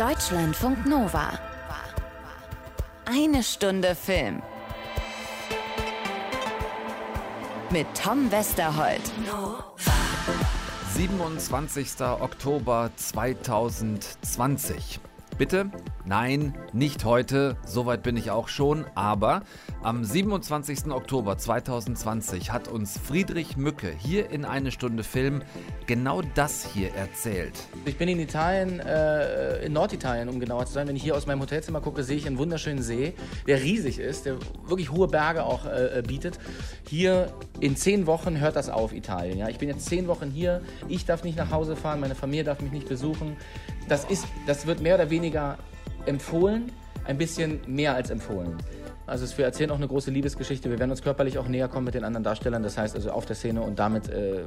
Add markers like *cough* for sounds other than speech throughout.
Deutschlandfunk Nova. Eine Stunde Film. Mit Tom Westerholt. 27. Oktober 2020. Bitte? Nein, nicht heute, soweit bin ich auch schon, aber am 27. Oktober 2020 hat uns Friedrich Mücke hier in eine Stunde Film genau das hier erzählt. Ich bin in Italien, äh, in Norditalien, um genauer zu sein. Wenn ich hier aus meinem Hotelzimmer gucke, sehe ich einen wunderschönen See, der riesig ist, der wirklich hohe Berge auch äh, bietet. Hier in zehn Wochen hört das auf, Italien. Ja? Ich bin jetzt zehn Wochen hier, ich darf nicht nach Hause fahren, meine Familie darf mich nicht besuchen. Das, ist, das wird mehr oder weniger empfohlen, ein bisschen mehr als empfohlen. Also wir erzählen auch eine große Liebesgeschichte. Wir werden uns körperlich auch näher kommen mit den anderen Darstellern. Das heißt also auf der Szene und damit äh,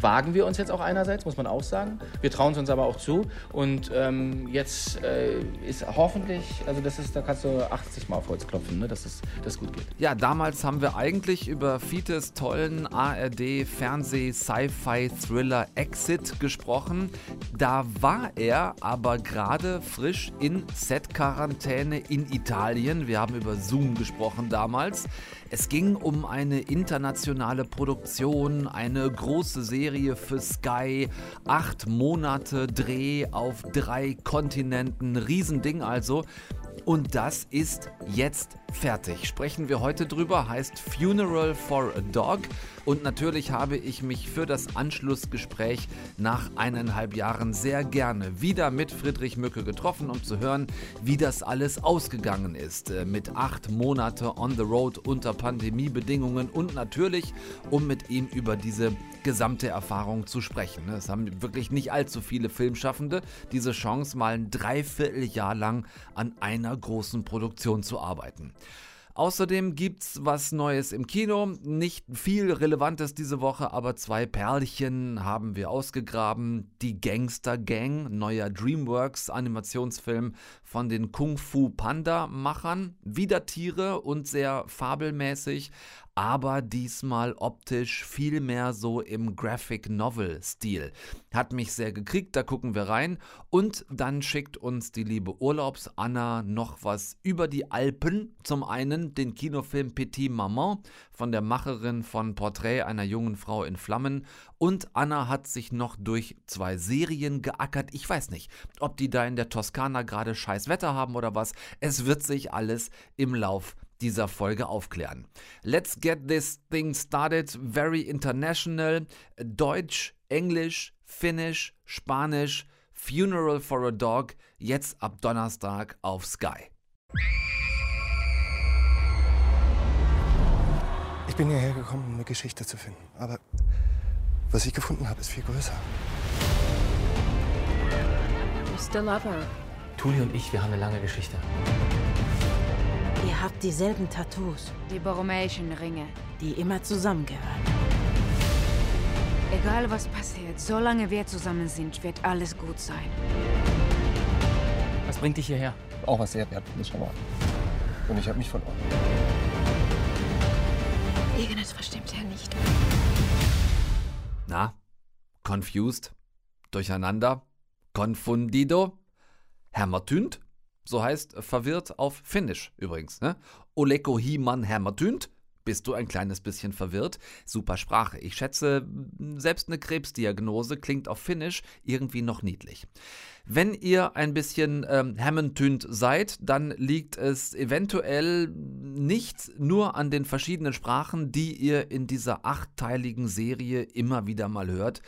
wagen wir uns jetzt auch einerseits, muss man auch sagen. Wir trauen es uns aber auch zu. Und ähm, jetzt äh, ist hoffentlich, also das ist, da kannst du 80 Mal auf Holz klopfen, ne, dass es das gut geht. Ja, damals haben wir eigentlich über Fites tollen ARD Fernseh Sci-Fi Thriller Exit gesprochen. Da war er aber gerade frisch in Set-Quarantäne in Italien. Wir haben über Zoom Zoom gesprochen damals. Es ging um eine internationale Produktion, eine große Serie für Sky, acht Monate Dreh auf drei Kontinenten, Riesending also. Und das ist jetzt fertig. Sprechen wir heute drüber, heißt Funeral for a Dog. Und natürlich habe ich mich für das Anschlussgespräch nach eineinhalb Jahren sehr gerne wieder mit Friedrich Mücke getroffen, um zu hören, wie das alles ausgegangen ist. Äh, mit acht Monate on the road unter Pandemiebedingungen und natürlich, um mit ihm über diese gesamte Erfahrung zu sprechen. Es haben wirklich nicht allzu viele Filmschaffende diese Chance, mal ein Dreivierteljahr lang an einer großen Produktion zu arbeiten. Außerdem gibt's was Neues im Kino. Nicht viel Relevantes diese Woche, aber zwei Perlchen haben wir ausgegraben. Die Gangster Gang, neuer Dreamworks Animationsfilm von den Kung Fu Panda Machern. Wieder Tiere und sehr fabelmäßig, aber diesmal optisch viel mehr so im Graphic Novel Stil. Hat mich sehr gekriegt, da gucken wir rein und dann schickt uns die liebe Urlaubs-Anna noch was über die Alpen. Zum einen den Kinofilm Petit Maman von der Macherin von Porträt einer jungen Frau in Flammen und Anna hat sich noch durch zwei Serien geackert. Ich weiß nicht, ob die da in der Toskana gerade scheiß Wetter haben oder was. Es wird sich alles im Lauf dieser Folge aufklären. Let's get this thing started. Very international. Deutsch, Englisch, Finnisch, Spanisch. Funeral for a Dog. Jetzt ab Donnerstag auf Sky. Ich bin hierher gekommen, um eine Geschichte zu finden. Aber was ich gefunden habe, ist viel größer. You still love her. Tuli und ich, wir haben eine lange Geschichte. Ihr habt dieselben Tattoos, Die borromäischen Ringe. die immer zusammengehören. Egal was passiert, solange wir zusammen sind, wird alles gut sein. Was bringt dich hierher? Auch was sehr wertvolles verloren. Und ich habe mich verloren. Irgendetwas verstimmt ja nicht. Na? Confused? Durcheinander? Confundido? Hämmertünd? So heißt verwirrt auf Finnisch übrigens. Ne? Oleko himan hämmertünd? Bist du ein kleines bisschen verwirrt? Super Sprache. Ich schätze, selbst eine Krebsdiagnose klingt auf Finnisch irgendwie noch niedlich. Wenn ihr ein bisschen ähm, hämmentünd seid, dann liegt es eventuell nicht nur an den verschiedenen Sprachen, die ihr in dieser achtteiligen Serie immer wieder mal hört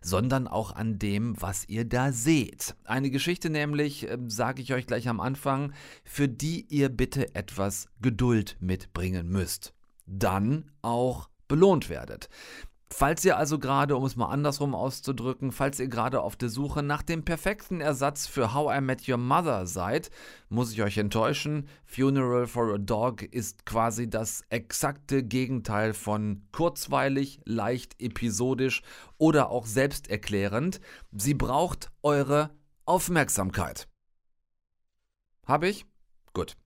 sondern auch an dem, was ihr da seht. Eine Geschichte nämlich, äh, sage ich euch gleich am Anfang, für die ihr bitte etwas Geduld mitbringen müsst. Dann auch belohnt werdet. Falls ihr also gerade, um es mal andersrum auszudrücken, falls ihr gerade auf der Suche nach dem perfekten Ersatz für How I Met Your Mother seid, muss ich euch enttäuschen. Funeral for a Dog ist quasi das exakte Gegenteil von kurzweilig, leicht episodisch oder auch selbsterklärend. Sie braucht eure Aufmerksamkeit. Habe ich? Gut.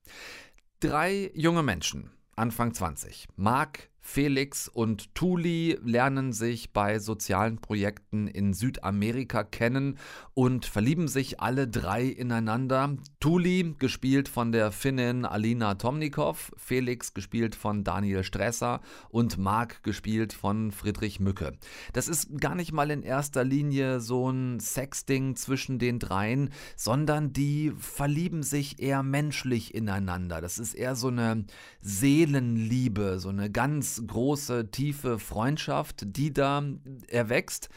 Drei junge Menschen Anfang 20. Mark, Felix und Tuli lernen sich bei sozialen Projekten in Südamerika kennen und verlieben sich alle drei ineinander. Tuli, gespielt von der Finnin Alina Tomnikov, Felix, gespielt von Daniel Stresser und Marc, gespielt von Friedrich Mücke. Das ist gar nicht mal in erster Linie so ein Sexding zwischen den dreien, sondern die verlieben sich eher menschlich ineinander. Das ist eher so eine Seelenliebe, so eine ganz große, tiefe Freundschaft, die da erwächst.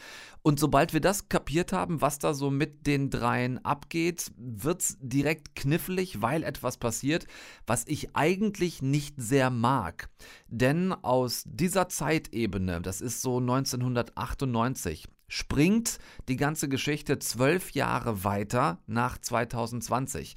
Und sobald wir das kapiert haben, was da so mit den dreien abgeht, wird es direkt knifflig, weil etwas passiert, was ich eigentlich nicht sehr mag. Denn aus dieser Zeitebene, das ist so 1998, springt die ganze Geschichte zwölf Jahre weiter nach 2020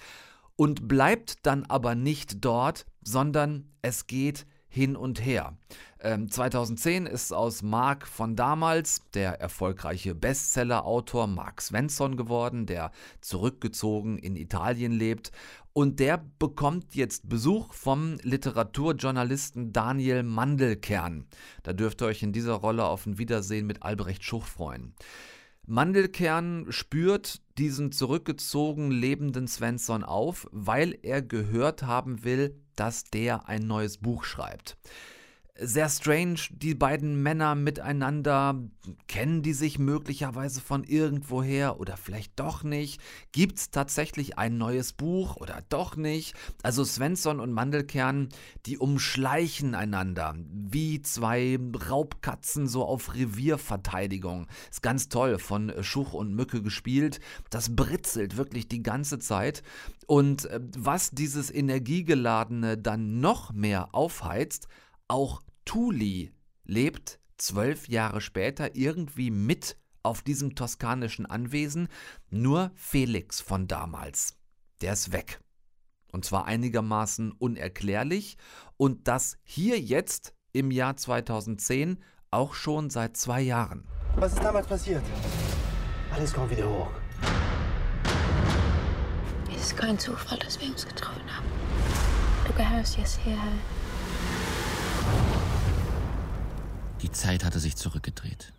und bleibt dann aber nicht dort, sondern es geht hin und her. Ähm, 2010 ist aus Mark von damals der erfolgreiche Bestseller-Autor Mark Svensson geworden, der zurückgezogen in Italien lebt. Und der bekommt jetzt Besuch vom Literaturjournalisten Daniel Mandelkern. Da dürft ihr euch in dieser Rolle auf ein Wiedersehen mit Albrecht Schuch freuen. Mandelkern spürt diesen zurückgezogen lebenden Svensson auf, weil er gehört haben will, dass der ein neues Buch schreibt sehr strange, die beiden Männer miteinander. Kennen die sich möglicherweise von irgendwoher oder vielleicht doch nicht? Gibt es tatsächlich ein neues Buch oder doch nicht? Also Svensson und Mandelkern, die umschleichen einander wie zwei Raubkatzen so auf Revierverteidigung. Ist ganz toll, von Schuch und Mücke gespielt. Das britzelt wirklich die ganze Zeit. Und äh, was dieses Energiegeladene dann noch mehr aufheizt, auch Tuli lebt zwölf Jahre später irgendwie mit auf diesem toskanischen Anwesen, nur Felix von damals. Der ist weg. Und zwar einigermaßen unerklärlich und das hier jetzt im Jahr 2010 auch schon seit zwei Jahren. Was ist damals passiert? Alles kommt wieder hoch. Es ist kein Zufall, dass wir uns getroffen haben. Du gehörst jetzt hierher. Die Zeit hatte sich zurückgedreht.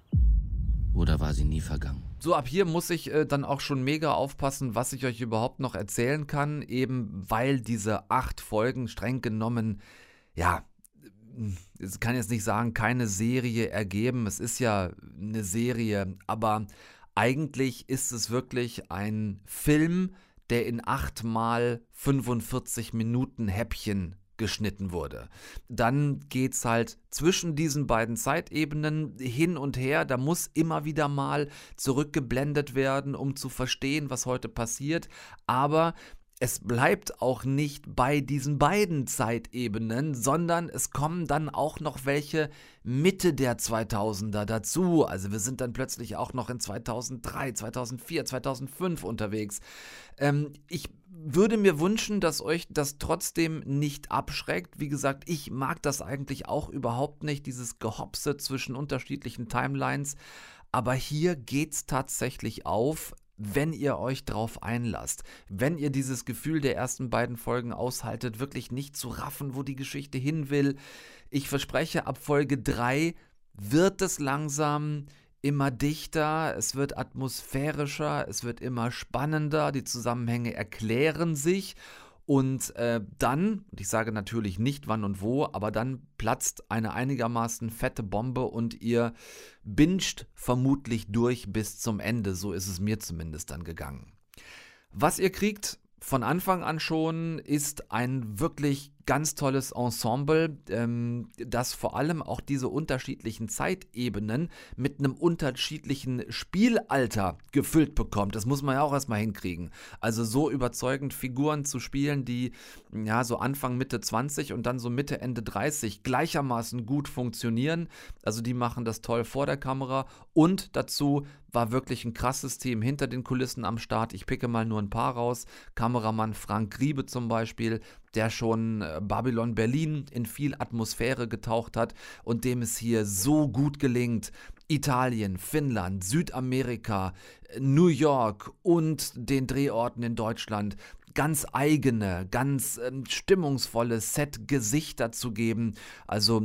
Oder war sie nie vergangen? So, ab hier muss ich äh, dann auch schon mega aufpassen, was ich euch überhaupt noch erzählen kann, eben weil diese acht Folgen streng genommen, ja, ich kann jetzt nicht sagen, keine Serie ergeben. Es ist ja eine Serie, aber eigentlich ist es wirklich ein Film, der in acht mal 45 Minuten Häppchen geschnitten wurde. Dann geht's halt zwischen diesen beiden Zeitebenen hin und her. Da muss immer wieder mal zurückgeblendet werden, um zu verstehen, was heute passiert. Aber es bleibt auch nicht bei diesen beiden Zeitebenen, sondern es kommen dann auch noch welche Mitte der 2000er dazu. Also wir sind dann plötzlich auch noch in 2003, 2004, 2005 unterwegs. Ähm, ich würde mir wünschen, dass euch das trotzdem nicht abschreckt. Wie gesagt, ich mag das eigentlich auch überhaupt nicht, dieses Gehopse zwischen unterschiedlichen Timelines. Aber hier geht's tatsächlich auf, wenn ihr euch drauf einlasst. Wenn ihr dieses Gefühl der ersten beiden Folgen aushaltet, wirklich nicht zu raffen, wo die Geschichte hin will. Ich verspreche, ab Folge 3 wird es langsam immer dichter, es wird atmosphärischer, es wird immer spannender, die Zusammenhänge erklären sich und äh, dann, ich sage natürlich nicht wann und wo, aber dann platzt eine einigermaßen fette Bombe und ihr binscht vermutlich durch bis zum Ende. So ist es mir zumindest dann gegangen. Was ihr kriegt von Anfang an schon ist ein wirklich ganz tolles Ensemble, ähm, das vor allem auch diese unterschiedlichen Zeitebenen mit einem unterschiedlichen Spielalter gefüllt bekommt. Das muss man ja auch erstmal hinkriegen. Also so überzeugend Figuren zu spielen, die ja so Anfang Mitte 20 und dann so Mitte Ende 30 gleichermaßen gut funktionieren. Also die machen das toll vor der Kamera und dazu war wirklich ein krasses Team hinter den Kulissen am Start. Ich picke mal nur ein paar raus. Kameramann Frank Griebe zum Beispiel, der schon äh, Babylon Berlin in viel Atmosphäre getaucht hat und dem es hier so gut gelingt, Italien, Finnland, Südamerika, New York und den Drehorten in Deutschland ganz eigene, ganz ähm, stimmungsvolle Set-Gesichter zu geben. Also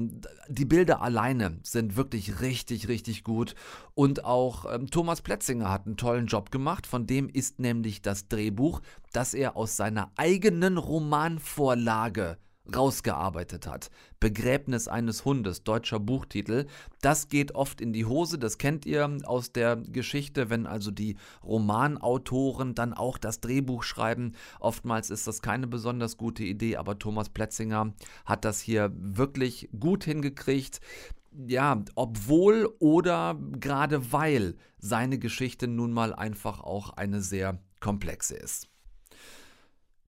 die Bilder alleine sind wirklich richtig, richtig gut. Und auch ähm, Thomas Pletzinger hat einen tollen Job gemacht. Von dem ist nämlich das Drehbuch, das er aus seiner eigenen Romanvorlage rausgearbeitet hat. Begräbnis eines Hundes, deutscher Buchtitel. Das geht oft in die Hose, das kennt ihr aus der Geschichte, wenn also die Romanautoren dann auch das Drehbuch schreiben. Oftmals ist das keine besonders gute Idee, aber Thomas Pletzinger hat das hier wirklich gut hingekriegt. Ja, obwohl oder gerade weil seine Geschichte nun mal einfach auch eine sehr komplexe ist.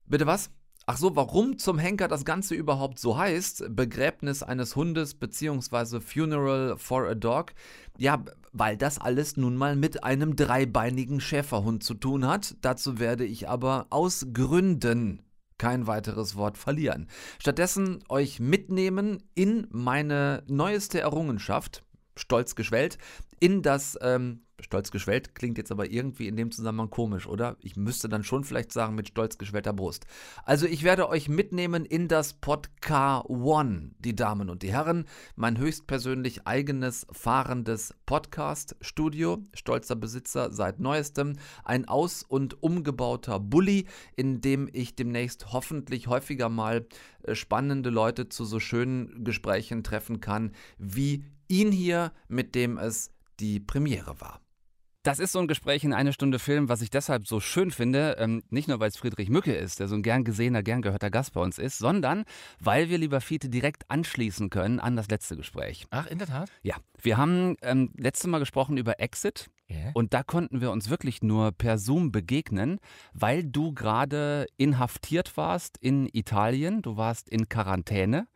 Bitte was? Ach so, warum zum Henker das Ganze überhaupt so heißt, Begräbnis eines Hundes bzw. Funeral for a Dog? Ja, weil das alles nun mal mit einem dreibeinigen Schäferhund zu tun hat. Dazu werde ich aber aus Gründen kein weiteres Wort verlieren. Stattdessen euch mitnehmen in meine neueste Errungenschaft, stolz geschwellt, in das ähm, stolz geschwellt klingt jetzt aber irgendwie in dem Zusammenhang komisch, oder? Ich müsste dann schon vielleicht sagen mit stolz geschwellter Brust. Also ich werde euch mitnehmen in das Podcast One, die Damen und die Herren, mein höchstpersönlich eigenes fahrendes Podcast-Studio, stolzer Besitzer seit neuestem, ein aus- und umgebauter Bulli, in dem ich demnächst hoffentlich häufiger mal äh, spannende Leute zu so schönen Gesprächen treffen kann, wie ihn hier, mit dem es die Premiere war. Das ist so ein Gespräch in eine Stunde Film, was ich deshalb so schön finde. Ähm, nicht nur, weil es Friedrich Mücke ist, der so ein gern gesehener, gern gehörter Gast bei uns ist, sondern weil wir, lieber Fiete, direkt anschließen können an das letzte Gespräch. Ach, in der Tat? Ja. Wir haben ähm, letztes Mal gesprochen über Exit. Yeah. Und da konnten wir uns wirklich nur per Zoom begegnen, weil du gerade inhaftiert warst in Italien. Du warst in Quarantäne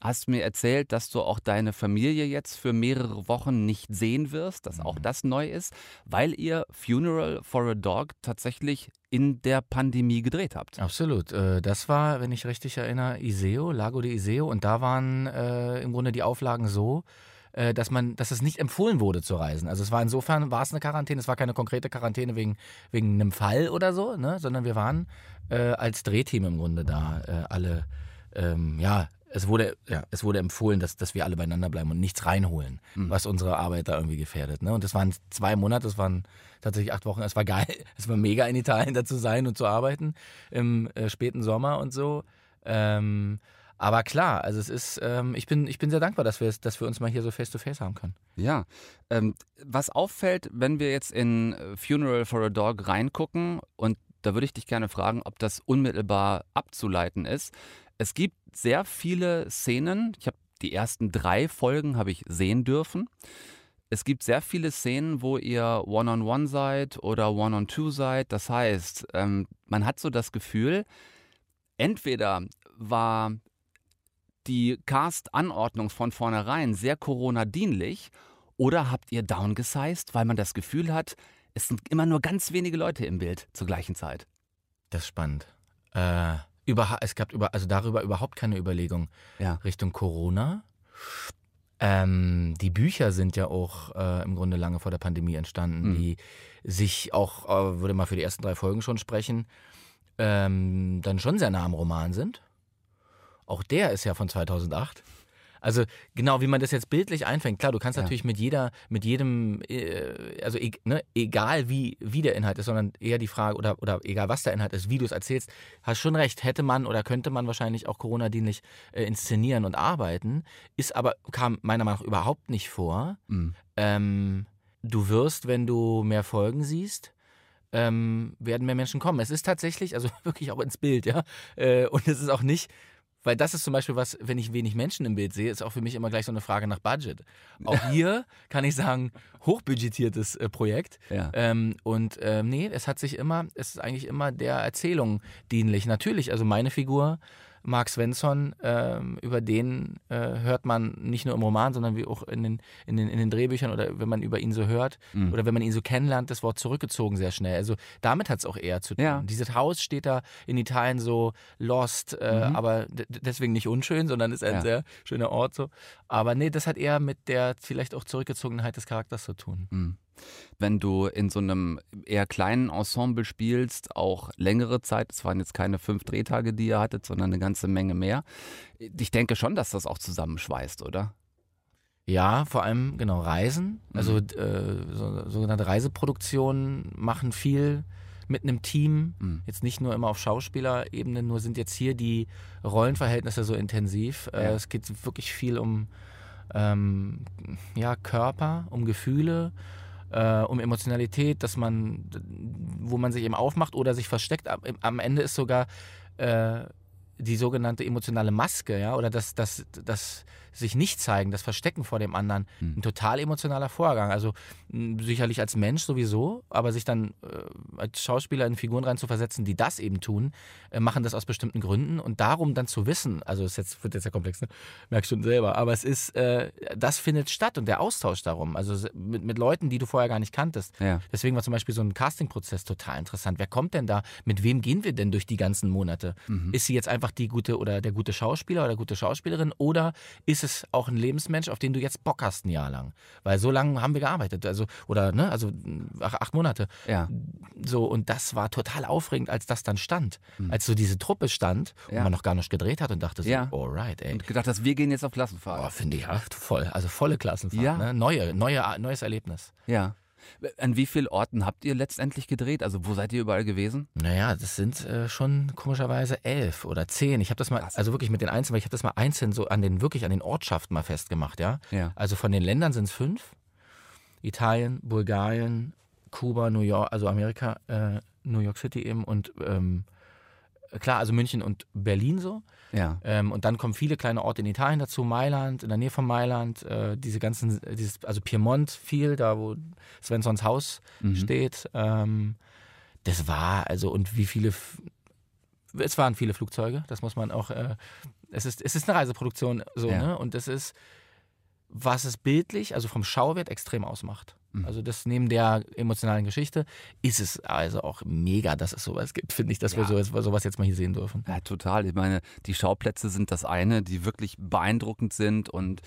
hast mir erzählt, dass du auch deine Familie jetzt für mehrere Wochen nicht sehen wirst, dass auch das neu ist, weil ihr Funeral for a Dog tatsächlich in der Pandemie gedreht habt. Absolut. Äh, das war, wenn ich richtig erinnere, Iseo, Lago de Iseo. Und da waren äh, im Grunde die Auflagen so, äh, dass man, dass es nicht empfohlen wurde zu reisen. Also es war insofern war es eine Quarantäne, es war keine konkrete Quarantäne wegen, wegen einem Fall oder so, ne? sondern wir waren äh, als Drehteam im Grunde da äh, alle ähm, ja, es wurde, ja, es wurde empfohlen, dass, dass wir alle beieinander bleiben und nichts reinholen, mhm. was unsere Arbeit da irgendwie gefährdet. Ne? Und das waren zwei Monate, das waren tatsächlich acht Wochen. Es war geil, *laughs* es war mega in Italien da zu sein und zu arbeiten im äh, späten Sommer und so. Ähm, aber klar, also es ist, ähm, ich, bin, ich bin sehr dankbar, dass wir, dass wir uns mal hier so face-to-face -face haben können. Ja, ähm, was auffällt, wenn wir jetzt in äh, Funeral for a Dog reingucken und da würde ich dich gerne fragen, ob das unmittelbar abzuleiten ist. Es gibt sehr viele Szenen. Ich habe die ersten drei Folgen habe ich sehen dürfen. Es gibt sehr viele Szenen, wo ihr One-on-One seid oder One-on-Two seid. Das heißt, ähm, man hat so das Gefühl, entweder war die Cast-Anordnung von vornherein sehr Corona-dienlich oder habt ihr downgesized, weil man das Gefühl hat, es sind immer nur ganz wenige Leute im Bild zur gleichen Zeit. Das ist spannend. Äh, über, es gab über, also darüber überhaupt keine Überlegung ja. Richtung Corona. Ähm, die Bücher sind ja auch äh, im Grunde lange vor der Pandemie entstanden, mhm. die sich auch, äh, würde mal für die ersten drei Folgen schon sprechen, ähm, dann schon sehr nah am Roman sind. Auch der ist ja von 2008. Also genau, wie man das jetzt bildlich einfängt. Klar, du kannst ja. natürlich mit jeder, mit jedem, äh, also e ne, egal wie, wie der Inhalt ist, sondern eher die Frage, oder, oder egal was der Inhalt ist, wie du es erzählst, hast schon recht, hätte man oder könnte man wahrscheinlich auch Corona-dienlich äh, inszenieren und arbeiten, ist aber, kam meiner Meinung nach überhaupt nicht vor. Mhm. Ähm, du wirst, wenn du mehr Folgen siehst, ähm, werden mehr Menschen kommen. Es ist tatsächlich, also *laughs* wirklich auch ins Bild, ja. Äh, und es ist auch nicht, weil das ist zum Beispiel was, wenn ich wenig Menschen im Bild sehe, ist auch für mich immer gleich so eine Frage nach Budget. Auch hier kann ich sagen, hochbudgetiertes äh, Projekt. Ja. Ähm, und ähm, nee, es hat sich immer, es ist eigentlich immer der Erzählung dienlich. Natürlich, also meine Figur Mark Svensson, ähm, über den äh, hört man nicht nur im Roman, sondern wie auch in den, in den, in den Drehbüchern oder wenn man über ihn so hört mhm. oder wenn man ihn so kennenlernt, das Wort zurückgezogen sehr schnell. Also damit hat es auch eher zu tun. Ja. Dieses Haus steht da in Italien so lost, äh, mhm. aber deswegen nicht unschön, sondern ist ein ja. sehr schöner Ort so. Aber nee, das hat eher mit der vielleicht auch Zurückgezogenheit des Charakters zu tun. Mhm. Wenn du in so einem eher kleinen Ensemble spielst, auch längere Zeit, es waren jetzt keine fünf Drehtage, die ihr hattet, sondern eine ganze Menge mehr. Ich denke schon, dass das auch zusammenschweißt, oder? Ja, vor allem genau Reisen. Also Mhm. äh, so, sogenannte Reiseproduktionen machen viel mit einem Team. Mhm. Jetzt nicht nur immer auf Schauspielerebene, nur sind jetzt hier die Rollenverhältnisse so intensiv. Äh, Ja. es geht wirklich viel um ähm, ja, Körper, um Gefühle, äh, um Emotionalität, dass man, wo man sich eben aufmacht oder sich versteckt. Am, Ende ist sogar äh, die sogenannte emotionale Maske, ja, oder das, das, das sich nicht zeigen, das Verstecken vor dem anderen, Hm. ein total emotionaler Vorgang. Also sicherlich als Mensch sowieso, aber sich dann äh, als Schauspieler in Figuren reinzuversetzen, die das eben tun, äh, machen das aus bestimmten Gründen und darum dann zu wissen, also es jetzt, wird jetzt ja komplex, ne? merkst schon selber, aber es ist, äh, das findet statt und der Austausch darum, also mit, mit Leuten, die du vorher gar nicht kanntest. Ja. Deswegen war zum Beispiel so ein Castingprozess total interessant. Wer kommt denn da? Mit wem gehen wir denn durch die ganzen Monate? Mhm. Ist sie jetzt einfach die gute oder der gute Schauspieler oder gute Schauspielerin oder ist es auch ein Lebensmensch, auf den du jetzt Bock hast ein Jahr lang? Weil so lange haben wir gearbeitet, also oder ne, also ach, acht Monate. Ja. So und das war total aufregend, als das dann stand, als so diese Truppe stand Ja. und man noch gar nicht gedreht hat und dachte so, Ja. alright, ey. Und gedacht hast, wir gehen jetzt auf Klassenfahrt. finde ich ja voll, also volle Klassenfahrt, Ja. ne? neue, neue, neues Erlebnis. Ja. An wie vielen Orten habt ihr letztendlich gedreht? Also wo seid ihr überall gewesen? Naja, das sind äh, schon komischerweise elf oder zehn. Ich habe das mal, also wirklich mit den Einzelnen, weil ich habe das mal einzeln so an den, wirklich an den Ortschaften mal festgemacht, ja. Ja. Also von den Ländern sind es fünf. Italien, Bulgarien, Kuba, New York, also Amerika, äh, New York City eben und ähm, klar, also München und Berlin so. Ja. Ähm, und dann kommen viele kleine Orte in Italien dazu, Mailand, in der Nähe von Mailand, äh, diese ganzen, dieses, also Piemont viel, da wo Svenssons Haus Mhm. steht. Ähm, das war, also, und wie viele, es waren viele Flugzeuge, das muss man auch, äh, es ist, es ist eine Reiseproduktion, so, Ja. ne? Und das ist, was es bildlich, also vom Schauwert extrem ausmacht. Mhm. Also das neben der emotionalen Geschichte ist es also auch mega, dass es sowas gibt, finde ich, dass wir Ja. so, sowas jetzt mal hier sehen dürfen. Ja, total. Ich meine, die Schauplätze sind das eine, die wirklich beeindruckend sind und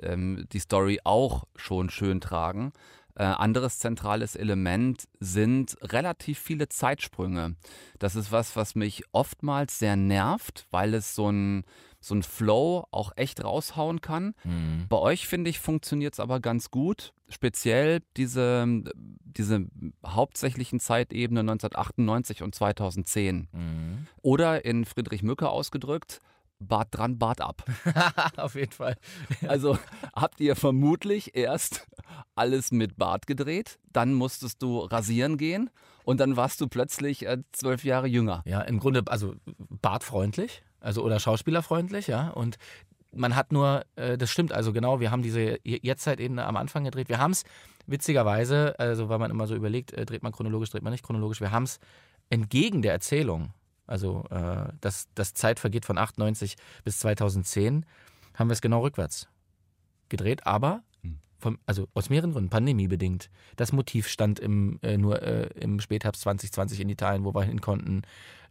ähm, die Story auch schon schön tragen. Äh, anderes zentrales Element sind relativ viele Zeitsprünge. Das ist was, was mich oftmals sehr nervt, weil es so ein, so ein Flow auch echt raushauen kann. Mhm. Bei euch, finde ich, funktioniert es aber ganz gut. Speziell diese, diese hauptsächlichen Zeitebene 1998 und 2010. Mhm. Oder in Friedrich Mücke ausgedrückt, Bart dran, Bart ab. *laughs* Auf jeden Fall. *laughs* Also habt ihr vermutlich erst alles mit Bart gedreht, dann musstest du rasieren gehen und dann warst du plötzlich äh, zwölf Jahre jünger. Ja, im Grunde, also bartfreundlich, also oder schauspielerfreundlich, ja. Und man hat nur, äh, das stimmt also genau, wir haben diese Jetztzeitebene am Anfang gedreht. Wir haben es witzigerweise, also weil man immer so überlegt, äh, dreht man chronologisch, dreht man nicht chronologisch, wir haben es entgegen der Erzählung, also äh, das, das Zeit vergeht von 98 bis 2010, haben wir es genau rückwärts gedreht, aber Hm. vom, also aus mehreren Gründen, pandemiebedingt. Das Motiv stand im, äh, nur äh, im Spätherbst 2020 in Italien, wo wir hin konnten.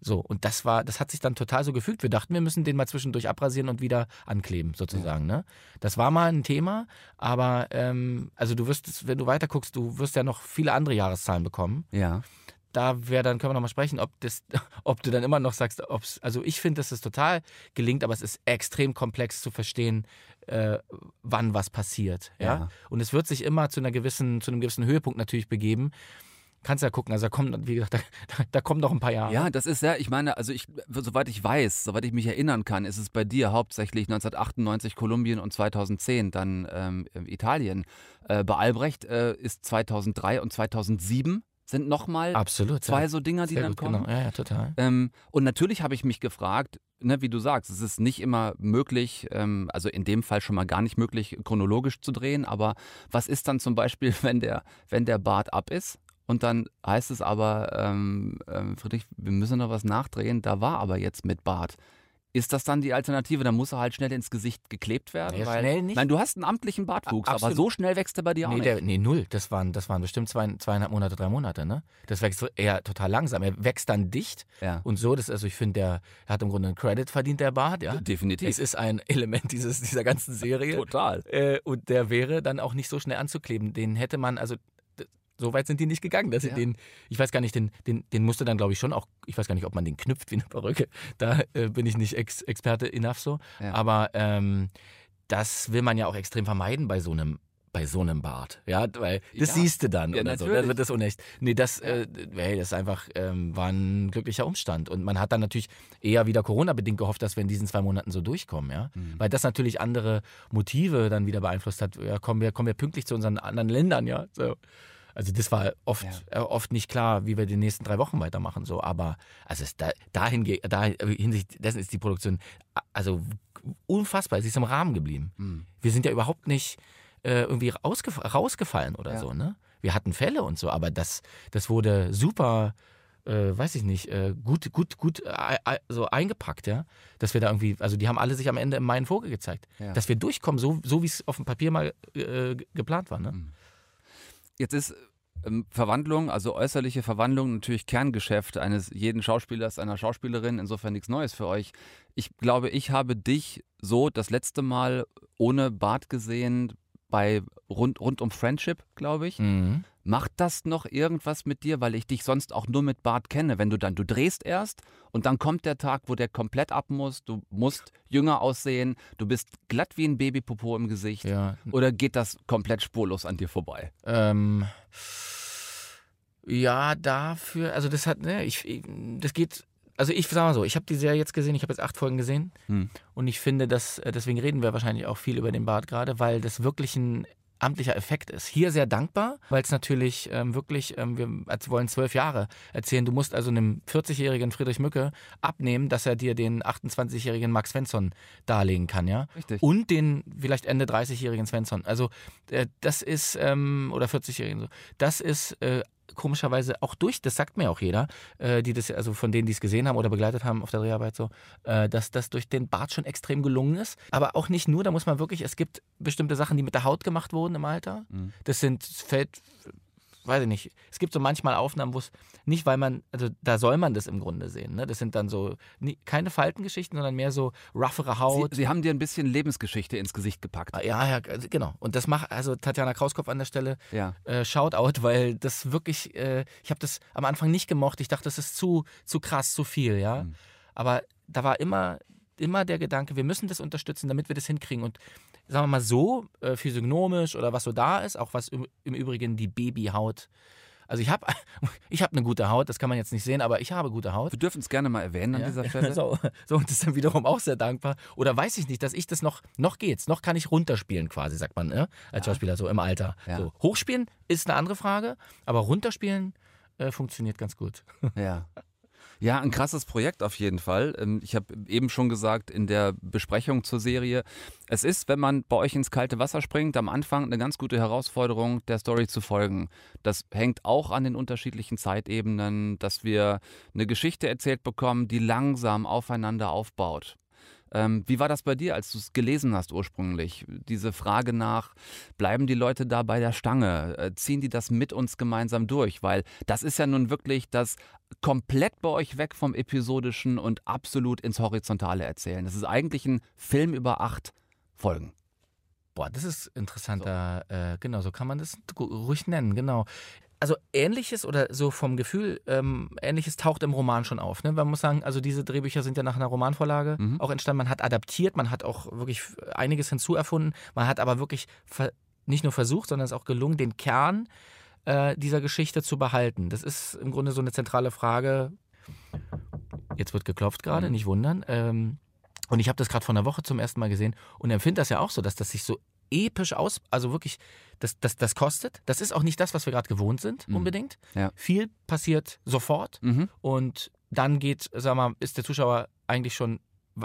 So, und das war, das hat sich dann total so gefügt. Wir dachten, wir müssen den mal zwischendurch abrasieren und wieder ankleben, sozusagen. Ne? Das war mal ein Thema, aber ähm, also du wirst, wenn du weiter guckst, du wirst ja noch viele andere Jahreszahlen bekommen. Ja. Da wäre dann, können wir noch mal sprechen, ob, das, *laughs* ob du dann immer noch sagst, ob's, also ich finde, dass es total gelingt, aber es ist extrem komplex zu verstehen, äh, wann was passiert. Ja? Ja. Und es wird sich immer zu einer gewissen, zu einem gewissen Höhepunkt natürlich begeben. Kannst ja gucken, also da kommt, wie gesagt, da, *laughs* da, da kommen noch ein paar Jahre. Ja, das ist ja, ich meine, also ich, soweit ich weiß, soweit ich mich erinnern kann, ist es bei dir hauptsächlich 1998 Kolumbien und 2010 dann ähm, Italien. Äh, bei Albrecht äh, ist 2003 und 2007 sind nochmal Absolut. zwei ja. so Dinger, die Sehr dann gut, kommen. Genau. Ja, ja, total. Ähm, und natürlich habe ich mich gefragt, ne, wie du sagst, es ist nicht immer möglich, ähm, also in dem Fall schon mal gar nicht möglich, chronologisch zu drehen, aber was ist dann zum Beispiel, *laughs* wenn der, wenn der Bart ab ist? Und dann heißt es aber, ähm, ähm, Friedrich, wir müssen noch was nachdrehen, da war aber jetzt mit Bart. Ist das dann die Alternative? Dann muss er halt schnell ins Gesicht geklebt werden? Nee, weil, schnell nicht. Nein, du hast einen amtlichen Bartwuchs, A- aber so schnell wächst er bei dir auch Nee, nicht. der, nee, null. Das waren, das waren bestimmt zwei, zweieinhalb Monate, drei Monate, ne? Das wächst eher total langsam. Er wächst dann dicht ja. und so. Das, also ich finde, der er hat im Grunde einen Credit verdient, der Bart, ja. Definitiv. Es ist ein Element dieses, dieser ganzen Serie. Total. Äh, und der wäre dann auch nicht so schnell anzukleben. Den hätte man, also so weit sind die nicht gegangen, dass sie Ja. den, ich weiß gar nicht, den, den, den musste dann glaube ich schon auch, ich weiß gar nicht, ob man den knüpft wie eine Perücke. Da äh, bin ich nicht Ex Experte enough so. Ja. Aber ähm, das will man ja auch extrem vermeiden bei so einem bei so einem Bart, ja, weil das Ja. siehst du dann Ja, oder so, natürlich. dann wird das unecht. Nee, das, äh, hey, das ist einfach ähm, war ein glücklicher Umstand und man hat dann natürlich eher wieder Corona-bedingt gehofft, dass wir in diesen zwei Monaten so durchkommen, ja, Mhm. weil das natürlich andere Motive dann wieder beeinflusst hat. Ja, kommen wir kommen wir pünktlich zu unseren anderen Ländern, ja, so. Also das war oft, äh, oft nicht klar, wie wir die nächsten drei Wochen weitermachen. So, aber also es da, dahin, da, hinsichtlich dessen ist die Produktion also unfassbar. Sie ist im Rahmen geblieben. Hm. Wir sind ja überhaupt nicht äh, irgendwie rausgef rausgefallen oder Ja. so. Ne? Wir hatten Fälle und so, aber das, das wurde super. Äh, weiß ich nicht, äh, gut, gut, gut äh, äh, so eingepackt, ja. Dass wir da irgendwie, also die haben alle sich am Ende im Main Vogel gezeigt. Ja. Dass wir durchkommen, so, so wie es auf dem Papier mal äh, ge- geplant war, ne? Jetzt ist ähm, Verwandlung, also äußerliche Verwandlung, natürlich Kerngeschäft eines jeden Schauspielers, einer Schauspielerin, insofern nichts Neues für euch. Ich glaube, ich habe dich so das letzte Mal ohne Bart gesehen bei rund, rund um Friendship, glaube ich. Mhm. Macht das noch irgendwas mit dir, weil ich dich sonst auch nur mit Bart kenne? Wenn du dann, du drehst erst und dann kommt der Tag, wo der komplett ab muss, du musst jünger aussehen, du bist glatt wie ein Babypopo im Gesicht. Ja. Oder geht das komplett spurlos an dir vorbei? Ähm, ja, dafür, also das hat, ne, ich, das geht, also ich sag mal so, ich habe die Serie jetzt gesehen, ich habe jetzt acht Folgen gesehen Hm. und ich finde, dass, äh, deswegen reden wir wahrscheinlich auch viel über den Bart gerade, weil das wirklich ein amtlicher Effekt ist. Hier sehr dankbar, weil es natürlich ähm, wirklich, ähm, wir wollen zwölf Jahre erzählen, du musst also einem 40-jährigen Friedrich Mücke abnehmen, dass er dir den 28-jährigen Max Svensson darlegen kann, ja. Richtig. Und den vielleicht Ende 30-jährigen Svensson. Also äh, das ist, ähm, oder 40-jährigen so, das ist äh, komischerweise auch durch, das sagt mir auch jeder, äh, die das, also von denen, die es gesehen haben oder begleitet haben auf der Dreharbeit so, äh, dass das durch den Bart schon extrem gelungen ist. Aber auch nicht nur, da muss man wirklich, es gibt bestimmte Sachen, die mit der Haut gemacht wurden im Alter. Mhm. Das sind, fällt, weiß ich nicht, es gibt so manchmal Aufnahmen, wo es nicht, weil man, also da soll man das im Grunde sehen. Ne? Das sind dann so, nie, keine Faltengeschichten, sondern mehr so roughere Sie, Haut. Sie haben dir ein bisschen Lebensgeschichte ins Gesicht gepackt. Ja, ja, also genau. Und das macht, also Tatjana Krauskopf an der Stelle, Ja. äh, Shoutout, weil das wirklich, äh, ich habe das am Anfang nicht gemocht. Ich dachte, das ist zu, zu krass, zu viel, ja. Mhm. Aber da war immer, immer der Gedanke, wir müssen das unterstützen, damit wir das hinkriegen. Und sagen wir mal so, äh, physiognomisch oder was so da ist, auch was im, im Übrigen die Babyhaut. Also ich habe *laughs* ich hab eine gute Haut, das kann man jetzt nicht sehen, aber ich habe gute Haut. Wir dürfen es gerne mal erwähnen an Ja. dieser *laughs* Stelle. So, so, und das ist dann wiederum auch sehr dankbar. Oder weiß ich nicht, dass ich das noch, noch geht's, noch kann ich runterspielen quasi, sagt man, ne? als Schauspieler, so im Alter. Ja. So, hochspielen ist eine andere Frage, aber runterspielen äh, funktioniert ganz gut. Ja. *laughs* Ja, ein krasses Projekt auf jeden Fall. Ähm, Ich habe eben schon gesagt in der Besprechung zur Serie, es ist, wenn man bei euch ins kalte Wasser springt, am Anfang eine ganz gute Herausforderung, der Story zu folgen. Das hängt auch an den unterschiedlichen Zeitebenen, dass wir eine Geschichte erzählt bekommen, die langsam aufeinander aufbaut. Ähm, wie war das bei dir, als du es gelesen hast ursprünglich? Diese Frage nach, bleiben die Leute da bei der Stange? Äh, ziehen die das mit uns gemeinsam durch? Weil das ist ja nun wirklich das komplett bei euch weg vom Episodischen und absolut ins Horizontale erzählen. Das ist eigentlich ein Film über acht Folgen. Boah, das ist interessanter, äh, genau, so kann man das ruhig nennen, genau. Also ähnliches oder so vom Gefühl, ähm, ähnliches taucht im Roman schon auf. Ne? Man muss sagen, also diese Drehbücher sind ja nach einer Romanvorlage Mhm. auch entstanden. Man hat adaptiert, man hat auch wirklich einiges hinzuerfunden. Man hat aber wirklich nicht nur versucht, sondern es ist auch gelungen, den Kern äh, dieser Geschichte zu behalten. Das ist im Grunde so eine zentrale Frage. Jetzt wird geklopft gerade, Mhm. nicht wundern. Ähm, und ich habe das gerade vor einer Woche zum ersten Mal gesehen und empfinde das ja auch so, dass das sich so episch aus, also wirklich, das, das, das kostet. Das ist auch nicht das, was wir gerade gewohnt sind, Mhm. unbedingt. Ja. Viel passiert sofort Mhm. und dann geht, sag mal, ist der Zuschauer eigentlich schon,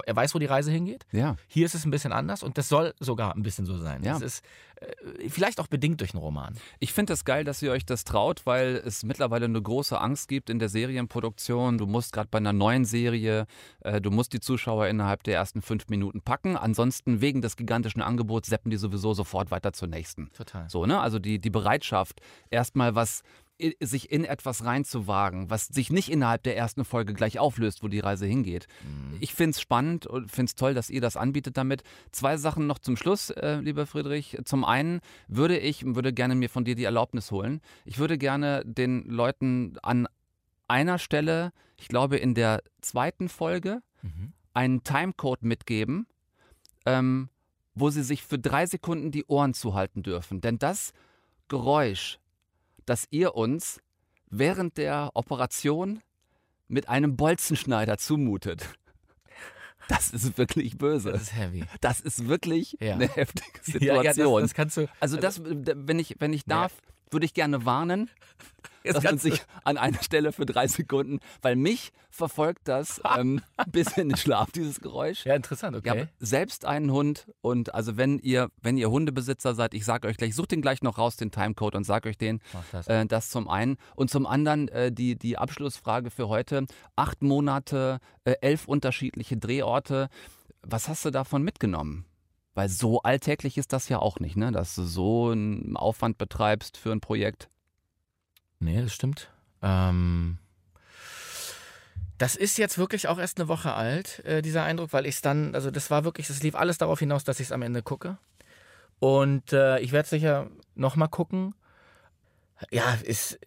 er weiß, wo die Reise hingeht. Ja. Hier ist es ein bisschen anders und das soll sogar ein bisschen so sein. Ja. Das ist äh, vielleicht auch bedingt durch einen Roman. Ich finde es das geil, dass ihr euch das traut, weil es mittlerweile eine große Angst gibt in der Serienproduktion. Du musst gerade bei einer neuen Serie, äh, du musst die Zuschauer innerhalb der ersten fünf Minuten packen. Ansonsten wegen des gigantischen Angebots seppen die sowieso sofort weiter zur nächsten. Total. So, ne? Also die, die Bereitschaft, erstmal was sich in etwas reinzuwagen, was sich nicht innerhalb der ersten Folge gleich auflöst, wo die Reise hingeht. Ich finde es spannend und finde es toll, dass ihr das anbietet damit. Zwei Sachen noch zum Schluss, äh, lieber Friedrich. Zum einen würde ich, würde gerne mir von dir die Erlaubnis holen. Ich würde gerne den Leuten an einer Stelle, ich glaube in der zweiten Folge, einen Timecode mitgeben, ähm, wo sie sich für drei Sekunden die Ohren zuhalten dürfen. Denn das Geräusch, das ihr uns während der Operation mit einem Bolzenschneider zumutet, das ist wirklich böse. Das ist heavy. Das ist wirklich Ja. eine heftige Ja, ja, das, Situation. das kannst du. also das, wenn ich, wenn ich darf, würde ich gerne warnen, dass man kannst du- sich *laughs* an einer Stelle für drei Sekunden, weil mich verfolgt das ähm, bis in den Schlaf, dieses Geräusch. Ja, interessant, Ich okay. habe selbst einen Hund und also wenn ihr, wenn ihr Hundebesitzer seid, ich sage euch gleich, sucht den gleich noch raus, den Timecode und sag euch den. Das. Äh, das zum einen. Und zum anderen äh, die, die Abschlussfrage für heute. Acht Monate, äh, elf unterschiedliche Drehorte. Was hast du davon mitgenommen? Weil so alltäglich ist das ja auch nicht, ne? Dass du so einen Aufwand betreibst für ein Projekt. Nee, das stimmt. Ähm, das ist jetzt wirklich auch erst eine Woche alt, äh, dieser Eindruck, weil ich es dann, also das war wirklich, das lief alles darauf hinaus, dass ich es am Ende gucke. Und äh, ich werde sicher nochmal gucken. Ja, ist,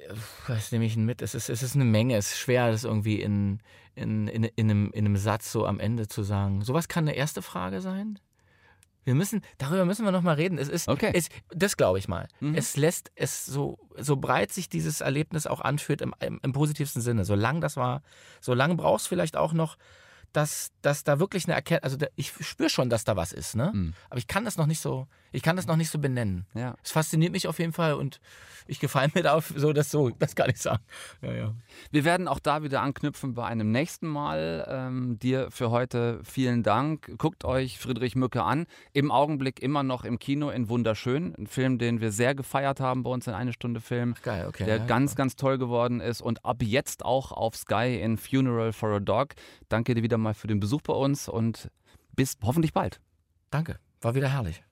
was nehme ich denn mit? Es ist, es ist eine Menge. Es ist schwer, das irgendwie in, in, in, in, einem, in einem Satz so am Ende zu sagen. Sowas kann eine erste Frage sein. Wir müssen, darüber müssen wir nochmal reden. Es ist, Okay. es, das glaube ich mal. Es lässt es so, so breit sich dieses Erlebnis auch anfühlt im, im, im positivsten Sinne. Solange das war, solange brauchst du vielleicht auch noch, dass, dass da wirklich eine Erkenntnis, also da, ich spüre schon, dass da was ist, ne? Mhm. Aber ich kann das noch nicht so, ich kann das noch nicht so benennen. Ja. Es fasziniert mich auf jeden Fall und ich gefalle mir da auf so, das so, das kann ich sagen. Ja, ja. Wir werden auch da wieder anknüpfen bei einem nächsten Mal. Ähm, dir für heute vielen Dank. Guckt euch Friedrich Mücke an. Im Augenblick immer noch im Kino in Wunderschön. Ein Film, den wir sehr gefeiert haben bei uns in eine Stunde Film. Geil, okay. Der ja, ganz, ganz toll geworden ist und ab jetzt auch auf Sky in Funeral for a Dog. Danke dir wieder mal für den Besuch bei uns und bis hoffentlich bald. Danke, war wieder herrlich.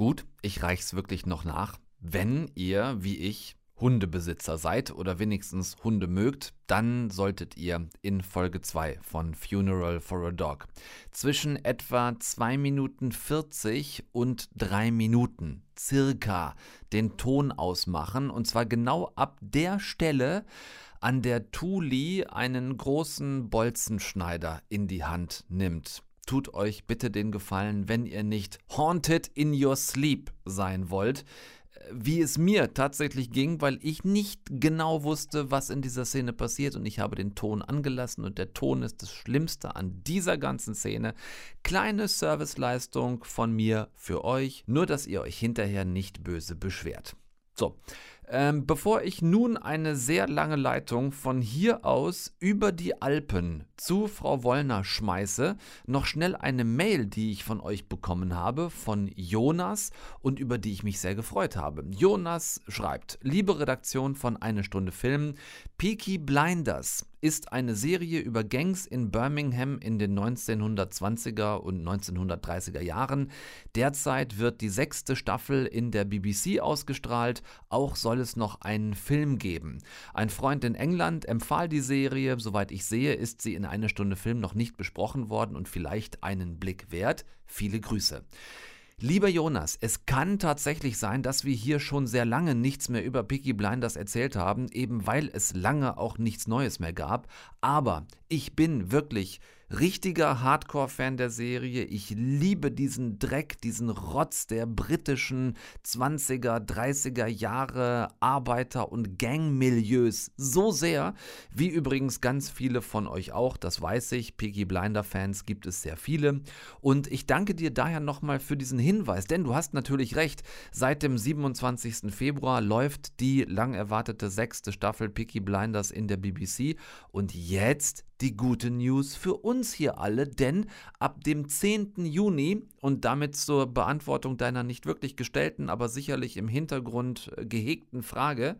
Gut, ich reich's wirklich noch nach. Wenn ihr, wie ich, Hundebesitzer seid oder wenigstens Hunde mögt, dann solltet ihr in Folge 2 von Funeral for a Dog zwischen etwa 2 Minuten 40 und 3 Minuten circa den Ton ausmachen und zwar genau ab der Stelle, an der Thuli einen großen Bolzenschneider in die Hand nimmt. Tut euch bitte den Gefallen, wenn ihr nicht haunted in your sleep sein wollt, äh, wie es mir tatsächlich ging, weil ich nicht genau wusste, was in dieser Szene passiert und ich habe den Ton angelassen und der Ton ist das Schlimmste an dieser ganzen Szene. Kleine Serviceleistung von mir für euch, nur dass ihr euch hinterher nicht böse beschwert. So, ähm, bevor ich nun eine sehr lange Leitung von hier aus über die Alpen zu Frau Wollner schmeiße, noch schnell eine Mail, die ich von euch bekommen habe, von Jonas und über die ich mich sehr gefreut habe. Jonas schreibt, liebe Redaktion von Eine Stunde Film, Peaky Blinders ist eine Serie über Gangs in Birmingham in den 1920er und 1930er Jahren. Derzeit wird die sechste Staffel in der BBC ausgestrahlt. Auch soll es noch einen Film geben. Ein Freund in England empfahl die Serie. Soweit ich sehe, ist sie in eine Stunde Film noch nicht besprochen worden und vielleicht einen Blick wert. Viele Grüße. Lieber Jonas, es kann tatsächlich sein, dass wir hier schon sehr lange nichts mehr über Peaky Blinders erzählt haben, eben weil es lange auch nichts Neues mehr gab. Aber ich bin wirklich richtiger Hardcore-Fan der Serie. Ich liebe diesen Dreck, diesen Rotz der britischen 20er, 30er Jahre Arbeiter- und Gangmilieus so sehr, wie übrigens ganz viele von euch auch, das weiß ich. Peaky Blinder-Fans gibt es sehr viele. Und ich danke dir daher nochmal für diesen Hinweis, denn du hast natürlich recht. Seit dem 27. Februar läuft die lang erwartete sechste Staffel Peaky Blinders in der BBC. Und jetzt die gute News für uns hier alle, denn ab dem 10. Juni und damit zur Beantwortung deiner nicht wirklich gestellten, aber sicherlich im Hintergrund äh, gehegten Frage,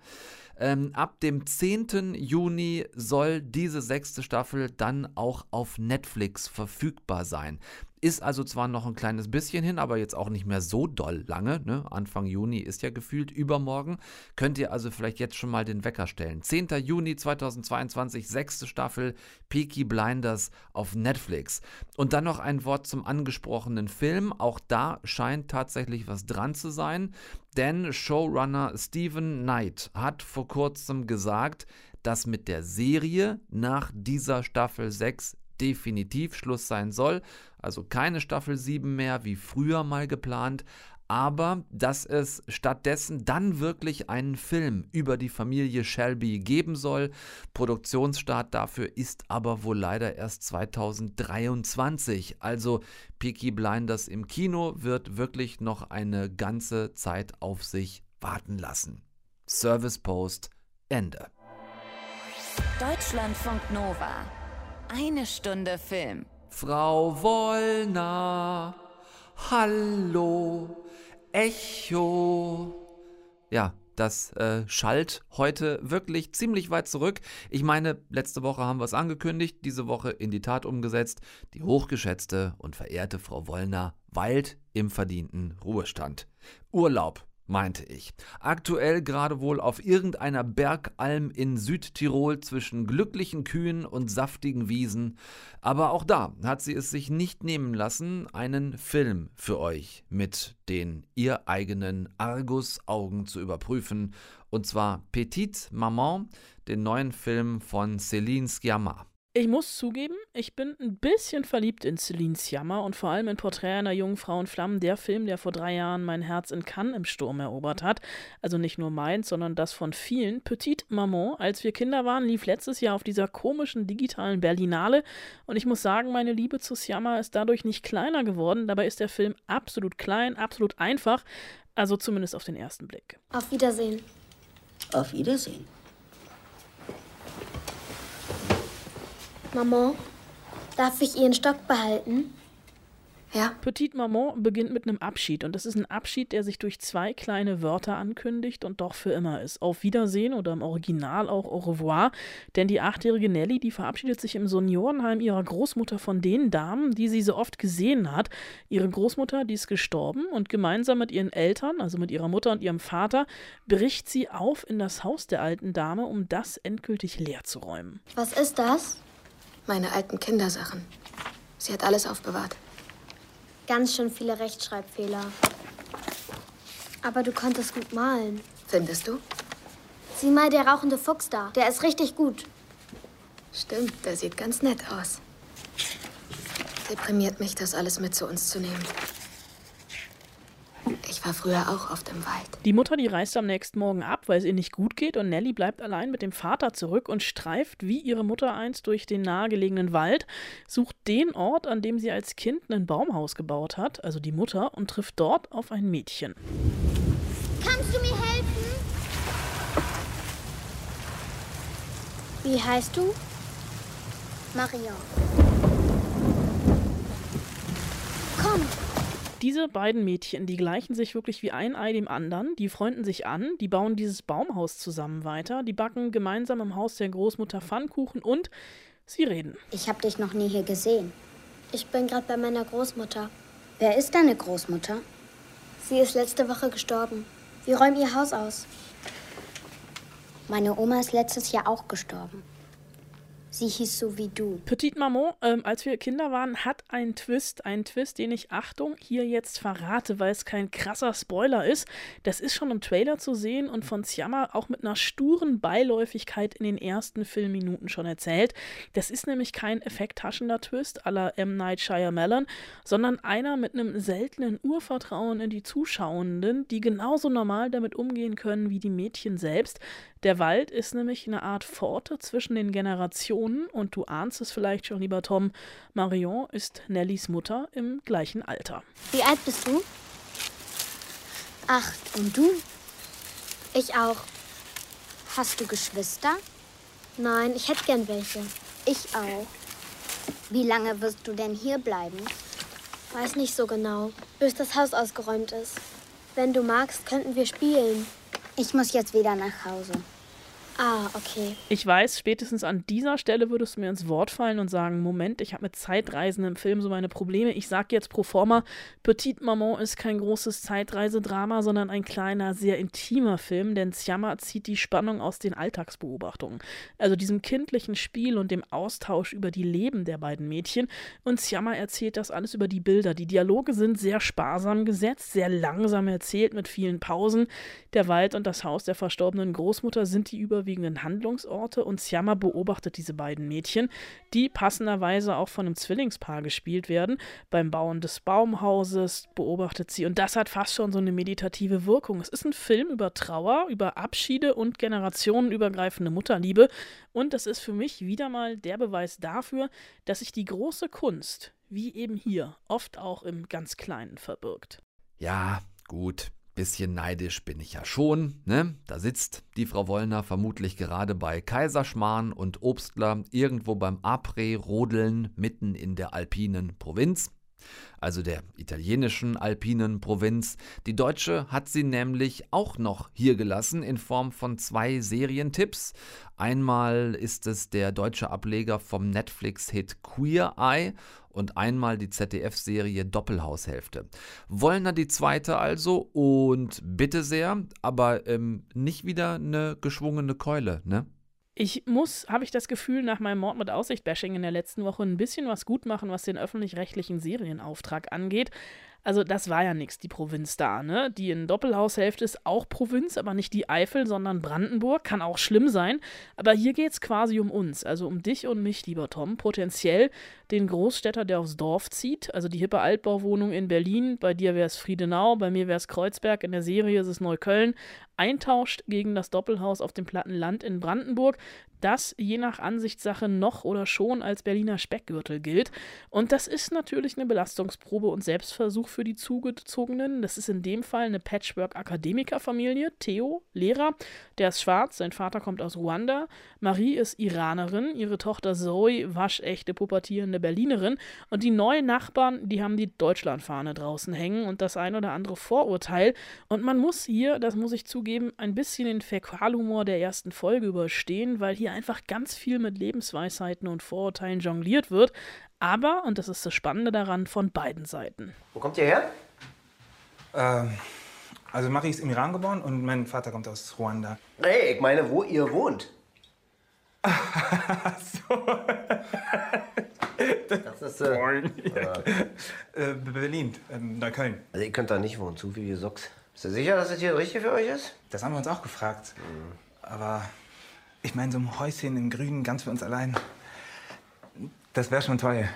Ähm, ab dem 10. Juni soll diese sechste Staffel dann auch auf Netflix verfügbar sein. Ist also zwar noch ein kleines bisschen hin, aber jetzt auch nicht mehr so doll lange. Ne? Anfang Juni ist ja gefühlt übermorgen. Könnt ihr also vielleicht jetzt schon mal den Wecker stellen. 10. Juni 2022, sechste Staffel Peaky Blinders auf Netflix. Und dann noch ein Wort zum angesprochenen Film. Auch da scheint tatsächlich was dran zu sein. Denn Showrunner Stephen Knight hat vor kurzem gesagt, dass mit der Serie nach dieser Staffel 6 definitiv Schluss sein soll. Also keine Staffel 7 mehr, wie früher mal geplant, aber dass es stattdessen dann wirklich einen Film über die Familie Shelby geben soll. Produktionsstart dafür ist aber wohl leider erst 2023. Also Peaky Blinders im Kino wird wirklich noch eine ganze Zeit auf sich warten lassen. Service Post Ende. Deutschlandfunk Nova. Eine Stunde Film. Frau Wollner, hallo, Echo. Ja, das äh, schallt heute wirklich ziemlich weit zurück. Ich meine, letzte Woche haben wir es angekündigt, diese Woche in die Tat umgesetzt. Die hochgeschätzte und verehrte Frau Wollner weilt im verdienten Ruhestand. Urlaub meinte ich. Aktuell gerade wohl auf irgendeiner Bergalm in Südtirol zwischen glücklichen Kühen und saftigen Wiesen. Aber auch da hat sie es sich nicht nehmen lassen, einen Film für euch mit den ihr eigenen Argus-Augen zu überprüfen. Und zwar Petite Maman, den neuen Film von Céline Sciamma. Ich muss zugeben, ich bin ein bisschen verliebt in Celine Sciamma und vor allem in Porträt einer jungen Frau in Flammen, der Film, der vor drei Jahren mein Herz in Cannes im Sturm erobert hat. Also nicht nur meins, sondern das von vielen. Petite Maman, als wir Kinder waren, lief letztes Jahr auf dieser komischen digitalen Berlinale und ich muss sagen, meine Liebe zu Sciamma ist dadurch nicht kleiner geworden. Dabei ist der Film absolut klein, absolut einfach, also zumindest auf den ersten Blick. Auf Wiedersehen. Auf Wiedersehen. Maman, darf ich Ihren Stock behalten? Ja. Petite Maman beginnt mit einem Abschied und das ist ein Abschied, der sich durch zwei kleine Wörter ankündigt und doch für immer ist. Auf Wiedersehen oder im Original auch au revoir, denn die achtjährige Nelly, die verabschiedet sich im Seniorenheim ihrer Großmutter von den Damen, die sie so oft gesehen hat. Ihre Großmutter, die ist gestorben und gemeinsam mit ihren Eltern, also mit ihrer Mutter und ihrem Vater, bricht sie auf in das Haus der alten Dame, um das endgültig leer zu räumen. Was ist das? Meine alten Kindersachen. Sie hat alles aufbewahrt. Ganz schön viele Rechtschreibfehler. Aber du konntest gut malen. Findest du? Sieh mal, der rauchende Fuchs da. Der ist richtig gut. Stimmt, der sieht ganz nett aus. Deprimiert mich, das alles mit zu uns zu nehmen. Ich war früher auch oft im Wald. Die Mutter, die reist am nächsten Morgen ab, weil es ihr nicht gut geht und Nelly bleibt allein mit dem Vater zurück und streift wie ihre Mutter einst durch den nahegelegenen Wald, sucht den Ort, an dem sie als Kind ein Baumhaus gebaut hat, also die Mutter, und trifft dort auf ein Mädchen. Kannst du mir helfen? Wie heißt du? Maria. Komm, Diese beiden Mädchen, die gleichen sich wirklich wie ein Ei dem anderen, die freunden sich an, die bauen dieses Baumhaus zusammen weiter, die backen gemeinsam im Haus der Großmutter Pfannkuchen und sie reden. ich habe dich noch nie hier gesehen. Ich bin gerade bei meiner Großmutter. Wer ist deine Großmutter? Sie ist letzte Woche gestorben. Wir räumen ihr Haus aus. Meine Oma ist letztes Jahr auch gestorben. Sie hieß so wie du. Petite Maman, ähm, als wir Kinder waren, hat einen Twist, einen Twist, den ich, Achtung, hier jetzt verrate, weil es kein krasser Spoiler ist. Das ist schon im Trailer zu sehen und von Siamma auch mit einer sturen Beiläufigkeit in den ersten Filmminuten schon erzählt. Das ist nämlich kein effekttaschender Twist la M. Night Shyamalan, sondern einer mit einem seltenen Urvertrauen in die Zuschauenden, die genauso normal damit umgehen können wie die Mädchen selbst. Der Wald ist nämlich eine Art Pforte zwischen den Generationen und du ahnst es vielleicht schon, lieber Tom, Marion ist Nellys Mutter im gleichen Alter. Wie alt bist du? Acht. Und du? Ich auch. Hast du Geschwister? Nein, ich hätte gern welche. Ich auch. Wie lange wirst du denn hier bleiben? Weiß nicht so genau, bis das Haus ausgeräumt ist. Wenn du magst, könnten wir spielen. Ich muss jetzt wieder nach Hause. Ah, okay. Ich weiß, spätestens an dieser Stelle würdest du mir ins Wort fallen und sagen, Moment, ich habe mit Zeitreisen im Film so meine Probleme. Ich sage jetzt pro forma, Petite Maman ist kein großes Zeitreisedrama, sondern ein kleiner, sehr intimer Film, denn Siama zieht die Spannung aus den Alltagsbeobachtungen. Also diesem kindlichen Spiel und dem Austausch über die Leben der beiden Mädchen. Und Siama erzählt das alles über die Bilder. Die Dialoge sind sehr sparsam gesetzt, sehr langsam erzählt mit vielen Pausen. Der Wald und das Haus der verstorbenen Großmutter sind die überwiegend überwiegenden Handlungsorte und Siama beobachtet diese beiden Mädchen, die passenderweise auch von einem Zwillingspaar gespielt werden. Beim Bauen des Baumhauses beobachtet sie und das hat fast schon so eine meditative Wirkung. Es ist ein Film über Trauer, über Abschiede und generationenübergreifende Mutterliebe und das ist für mich wieder mal der Beweis dafür, dass sich die große Kunst, wie eben hier, oft auch im ganz Kleinen verbirgt. Ja, gut. Bisschen neidisch bin ich ja schon, ne? Da sitzt die Frau Wollner vermutlich gerade bei Kaiserschmarrn und Obstler irgendwo beim Apre-Rodeln mitten in der alpinen Provinz also der italienischen alpinen Provinz. Die deutsche hat sie nämlich auch noch hier gelassen in Form von zwei Serientipps. Einmal ist es der deutsche Ableger vom Netflix-Hit Queer Eye und einmal die ZDF-Serie Doppelhaushälfte. Wollner die zweite also und bitte sehr, aber ähm, nicht wieder eine geschwungene Keule, ne? Ich muss, habe ich das Gefühl, nach meinem Mord mit Aussicht-Bashing in der letzten Woche ein bisschen was gut machen, was den öffentlich-rechtlichen Serienauftrag angeht. Also das war ja nichts, die Provinz da, ne? Die in Doppelhaushälfte ist auch Provinz, aber nicht die Eifel, sondern Brandenburg. Kann auch schlimm sein. Aber hier geht es quasi um uns, also um dich und mich, lieber Tom. Potenziell den Großstädter, der aufs Dorf zieht. Also die hippe Altbauwohnung in Berlin. Bei dir wäre es Friedenau, bei mir wäre es Kreuzberg. In der Serie ist es Neukölln. Eintauscht gegen das Doppelhaus auf dem platten Land in Brandenburg das je nach Ansichtssache noch oder schon als Berliner Speckgürtel gilt. Und das ist natürlich eine Belastungsprobe und Selbstversuch für die Zugezogenen. Das ist in dem Fall eine Patchwork-Akademikerfamilie. Theo, Lehrer, der ist schwarz, sein Vater kommt aus Ruanda. Marie ist Iranerin, ihre Tochter Zoe waschechte pubertierende Berlinerin. Und die neuen Nachbarn, die haben die Deutschlandfahne draußen hängen und das ein oder andere Vorurteil. Und man muss hier, das muss ich zugeben, ein bisschen den Fäkalhumor der ersten Folge überstehen, weil hier hier einfach ganz viel mit Lebensweisheiten und Vorurteilen jongliert wird. Aber, und das ist das Spannende daran, von beiden Seiten. Wo kommt ihr her? Ähm, also Marie ist im Iran geboren und mein Vater kommt aus Ruanda. Hey, ich meine, wo ihr wohnt. *laughs* so. Das ist äh, äh, Berlin, ähm, Neukölln. Also ihr könnt da nicht wohnen, zu viele Socks. Bist du sicher, dass das hier richtig für euch ist? Das haben wir uns auch gefragt. Mhm. Aber ich meine, so ein Häuschen im Grünen, ganz für uns allein. Das wäre schon toll.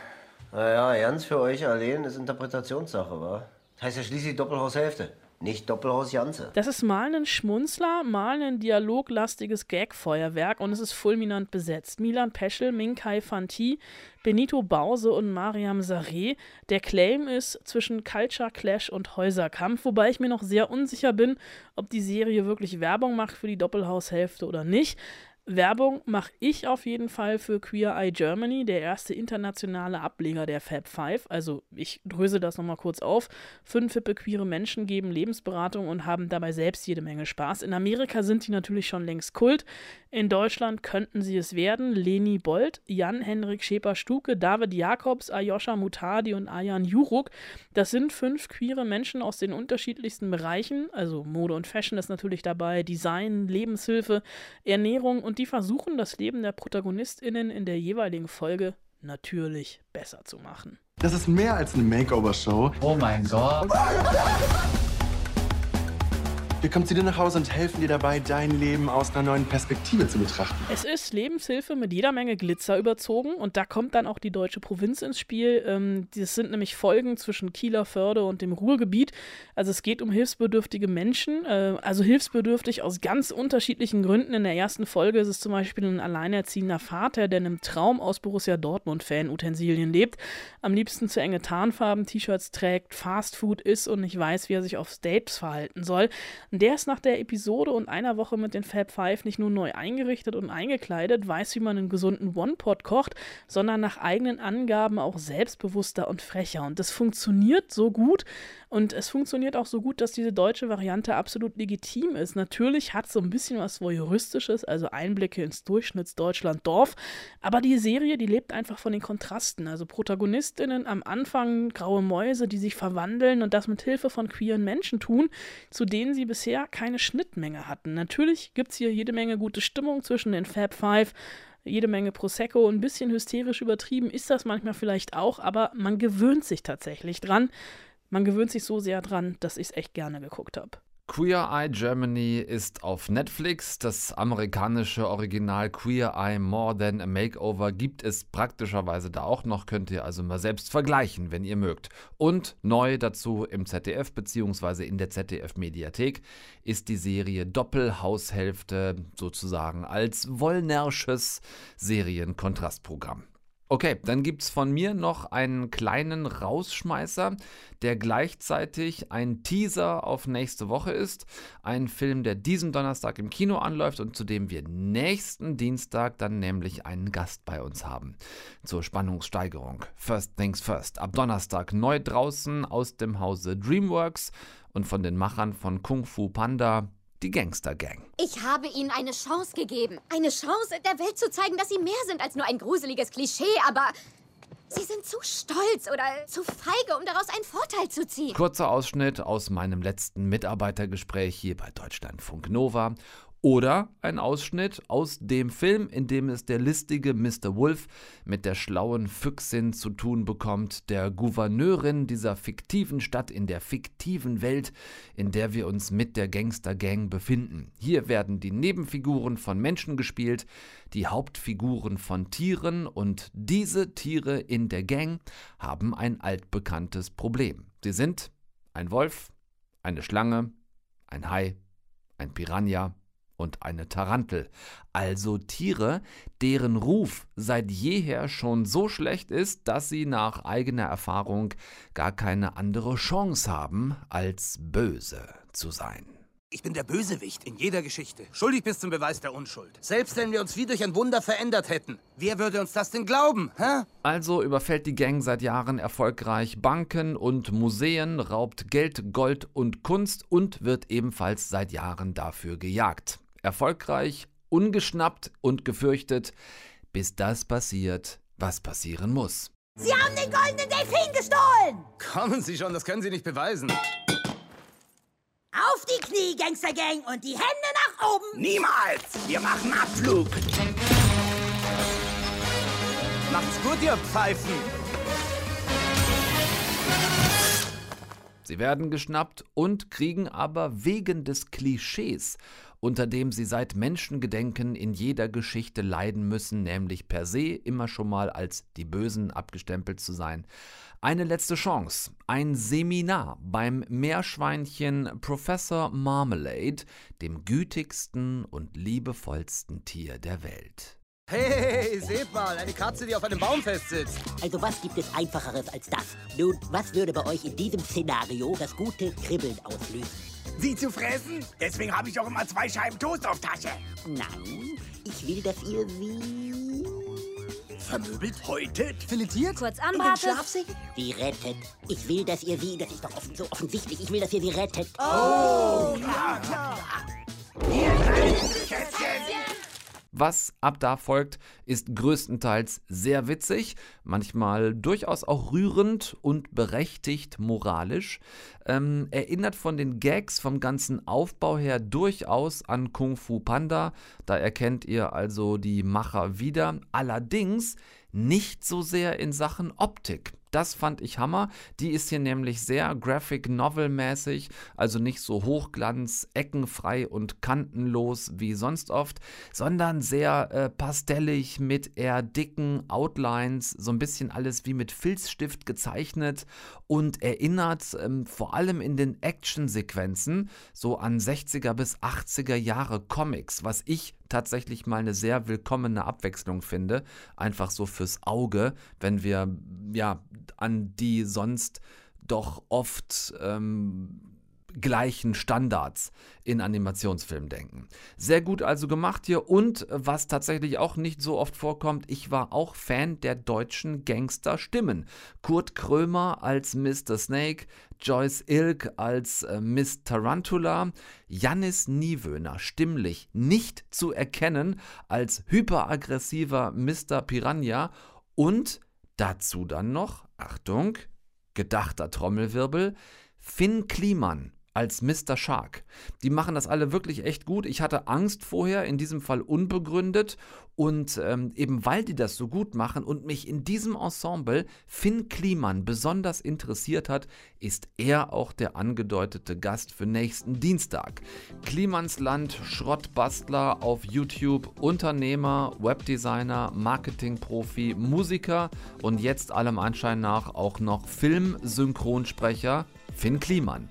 Naja, ganz für euch allein ist Interpretationssache, wa? Das heißt ja schließlich Doppelhaushälfte. Nicht Doppelhaus Janze. Das ist mal ein Schmunzler, mal ein dialoglastiges Gagfeuerwerk und es ist fulminant besetzt. Milan Peschel, Minkai Fanti, Benito Bause und Mariam Sareh. Der Claim ist zwischen Culture Clash und Häuserkampf, wobei ich mir noch sehr unsicher bin, ob die Serie wirklich Werbung macht für die Doppelhaushälfte oder nicht. Werbung mache ich auf jeden Fall für Queer Eye Germany, der erste internationale Ableger der Fab Five. Also ich dröse das nochmal kurz auf. Fünf hippe queere Menschen geben Lebensberatung und haben dabei selbst jede Menge Spaß. In Amerika sind die natürlich schon längst Kult. In Deutschland könnten sie es werden. Leni Bold, Jan-Henrik Scheper-Stuke, David Jakobs, Ayosha Mutadi und Ayan Juruk. Das sind fünf queere Menschen aus den unterschiedlichsten Bereichen. Also Mode und Fashion ist natürlich dabei, Design, Lebenshilfe, Ernährung und und die versuchen, das Leben der ProtagonistInnen in der jeweiligen Folge natürlich besser zu machen. Das ist mehr als eine Makeover-Show. Oh mein Gott. *laughs* Wir kommen zu dir nach Hause und helfen dir dabei, dein Leben aus einer neuen Perspektive zu betrachten. Es ist Lebenshilfe mit jeder Menge Glitzer überzogen und da kommt dann auch die deutsche Provinz ins Spiel. Ähm, das sind nämlich Folgen zwischen Kieler Förde und dem Ruhrgebiet. Also es geht um hilfsbedürftige Menschen, äh, also hilfsbedürftig aus ganz unterschiedlichen Gründen. In der ersten Folge ist es zum Beispiel ein alleinerziehender Vater, der in einem Traum aus Borussia Dortmund-Fan-Utensilien lebt, am liebsten zu enge Tarnfarben T-Shirts trägt, Fastfood isst und nicht weiß, wie er sich auf Dates verhalten soll. Und der ist nach der Episode und einer Woche mit den Fab Five nicht nur neu eingerichtet und eingekleidet, weiß, wie man einen gesunden One-Pot kocht, sondern nach eigenen Angaben auch selbstbewusster und frecher. Und das funktioniert so gut. Und es funktioniert auch so gut, dass diese deutsche Variante absolut legitim ist. Natürlich hat es so ein bisschen was Voyeuristisches, also Einblicke ins Durchschnittsdeutschland-Dorf. Aber die Serie, die lebt einfach von den Kontrasten. Also Protagonistinnen am Anfang, graue Mäuse, die sich verwandeln und das mit Hilfe von queeren Menschen tun, zu denen sie bisher keine Schnittmenge hatten. Natürlich gibt es hier jede Menge gute Stimmung zwischen den Fab Five jede Menge Prosecco, ein bisschen hysterisch übertrieben ist das manchmal vielleicht auch, aber man gewöhnt sich tatsächlich dran. Man gewöhnt sich so sehr dran, dass ich es echt gerne geguckt habe. Queer Eye Germany ist auf Netflix. Das amerikanische Original Queer Eye More Than a Makeover gibt es praktischerweise da auch noch. Könnt ihr also mal selbst vergleichen, wenn ihr mögt. Und neu dazu im ZDF bzw. in der ZDF-Mediathek ist die Serie Doppelhaushälfte sozusagen als Wollnersches Serienkontrastprogramm. Okay, dann gibt es von mir noch einen kleinen Rausschmeißer, der gleichzeitig ein Teaser auf nächste Woche ist. Ein Film, der diesen Donnerstag im Kino anläuft und zu dem wir nächsten Dienstag dann nämlich einen Gast bei uns haben. Zur Spannungssteigerung. First Things First. Ab Donnerstag neu draußen aus dem Hause DreamWorks und von den Machern von Kung Fu Panda die Gangster Gang. Ich habe ihnen eine Chance gegeben. Eine Chance, der Welt zu zeigen, dass sie mehr sind als nur ein gruseliges Klischee, aber sie sind zu stolz oder zu feige, um daraus einen Vorteil zu ziehen. Kurzer Ausschnitt aus meinem letzten Mitarbeitergespräch hier bei Deutschlandfunk Nova oder ein Ausschnitt aus dem Film, in dem es der listige Mr. Wolf mit der schlauen Füchsin zu tun bekommt, der Gouverneurin dieser fiktiven Stadt in der fiktiven Welt, in der wir uns mit der Gangster-Gang befinden. Hier werden die Nebenfiguren von Menschen gespielt, die Hauptfiguren von Tieren und diese Tiere in der Gang haben ein altbekanntes Problem. Sie sind ein Wolf, eine Schlange, ein Hai, ein Piranha, und eine Tarantel, also Tiere, deren Ruf seit jeher schon so schlecht ist, dass sie nach eigener Erfahrung gar keine andere Chance haben, als böse zu sein. Ich bin der Bösewicht in jeder Geschichte. Schuldig bis zum Beweis der Unschuld. Selbst wenn wir uns wie durch ein Wunder verändert hätten. Wer würde uns das denn glauben, hä? Also überfällt die Gang seit Jahren erfolgreich Banken und Museen, raubt Geld, Gold und Kunst und wird ebenfalls seit Jahren dafür gejagt erfolgreich, ungeschnappt und gefürchtet, bis das passiert, was passieren muss. Sie haben den goldenen Delfin gestohlen! Kommen Sie schon, das können Sie nicht beweisen. Auf die Knie, Gangstergang, und die Hände nach oben! Niemals! Wir machen Abflug! Macht's gut, ihr Pfeifen! Sie werden geschnappt und kriegen aber wegen des Klischees unter dem sie seit Menschengedenken in jeder Geschichte leiden müssen, nämlich per se immer schon mal als die Bösen abgestempelt zu sein. Eine letzte Chance, ein Seminar beim Meerschweinchen Professor Marmalade, dem gütigsten und liebevollsten Tier der Welt. Hey, seht mal, eine Katze, die auf einem Baum festsitzt. Also was gibt es Einfacheres als das? Nun, was würde bei euch in diesem Szenario das gute Kribbeln auslösen? Sie zu fressen? Deswegen habe ich auch immer zwei Scheiben Toast auf Tasche. Nein, ich will, dass ihr sie... Vermöbelt, häutet, filetiert, kurz anbratet, sie rettet. Ich will, dass ihr sie... Das ist doch offen, so offensichtlich. Ich will, dass ihr sie rettet. Oh, klar, klar. Ihr Kätzchen! Was ab da folgt, ist größtenteils sehr witzig, manchmal durchaus auch rührend und berechtigt moralisch. Ähm, erinnert von den Gags vom ganzen Aufbau her durchaus an Kung Fu Panda. Da erkennt ihr also die Macher wieder. Allerdings nicht so sehr in Sachen Optik. Das fand ich Hammer. Die ist hier nämlich sehr Graphic Novel mäßig, also nicht so hochglanz, eckenfrei und kantenlos wie sonst oft, sondern sehr äh, pastellig mit eher dicken Outlines, so ein bisschen alles wie mit Filzstift gezeichnet und erinnert ähm, vor allem in den Actionsequenzen so an 60er bis 80er Jahre Comics, was ich tatsächlich mal eine sehr willkommene Abwechslung finde. Einfach so fürs Auge, wenn wir ja an die sonst doch oft ähm, gleichen Standards in Animationsfilmen denken. Sehr gut also gemacht hier und was tatsächlich auch nicht so oft vorkommt, ich war auch Fan der deutschen Gangsterstimmen. Kurt Krömer als Mr. Snake, Joyce Ilk als äh, Miss Tarantula, Jannis Niewöhner stimmlich nicht zu erkennen als hyperaggressiver Mr. Piranha und dazu dann noch, Achtung, gedachter Trommelwirbel, Finn Kliman als Mr. Shark. Die machen das alle wirklich echt gut. Ich hatte Angst vorher, in diesem Fall unbegründet. Und ähm, eben weil die das so gut machen und mich in diesem Ensemble Finn Kliman besonders interessiert hat, ist er auch der angedeutete Gast für nächsten Dienstag. Klimans Land, Schrottbastler auf YouTube, Unternehmer, Webdesigner, Marketingprofi, Musiker und jetzt allem Anschein nach auch noch Filmsynchronsprecher Finn Kliman.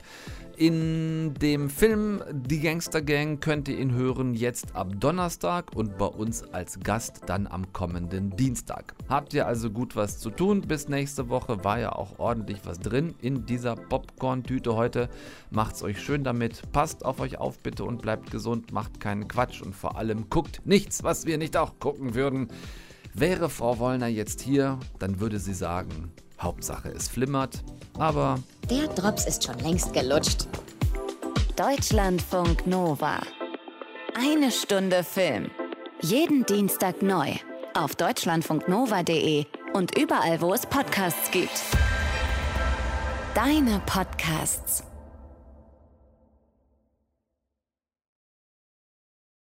In dem Film Die Gangster Gang könnt ihr ihn hören jetzt ab Donnerstag und bei uns als Gast dann am kommenden Dienstag. Habt ihr also gut was zu tun? Bis nächste Woche war ja auch ordentlich was drin in dieser Popcorn-Tüte heute. Macht's euch schön damit. Passt auf euch auf bitte und bleibt gesund. Macht keinen Quatsch und vor allem guckt nichts, was wir nicht auch gucken würden. Wäre Frau Wollner jetzt hier, dann würde sie sagen, Hauptsache es flimmert, aber... Der Drops ist schon längst gelutscht. Deutschlandfunk Nova. Eine Stunde Film. Jeden Dienstag neu. Auf deutschlandfunknova.de und überall, wo es Podcasts gibt. Deine Podcasts.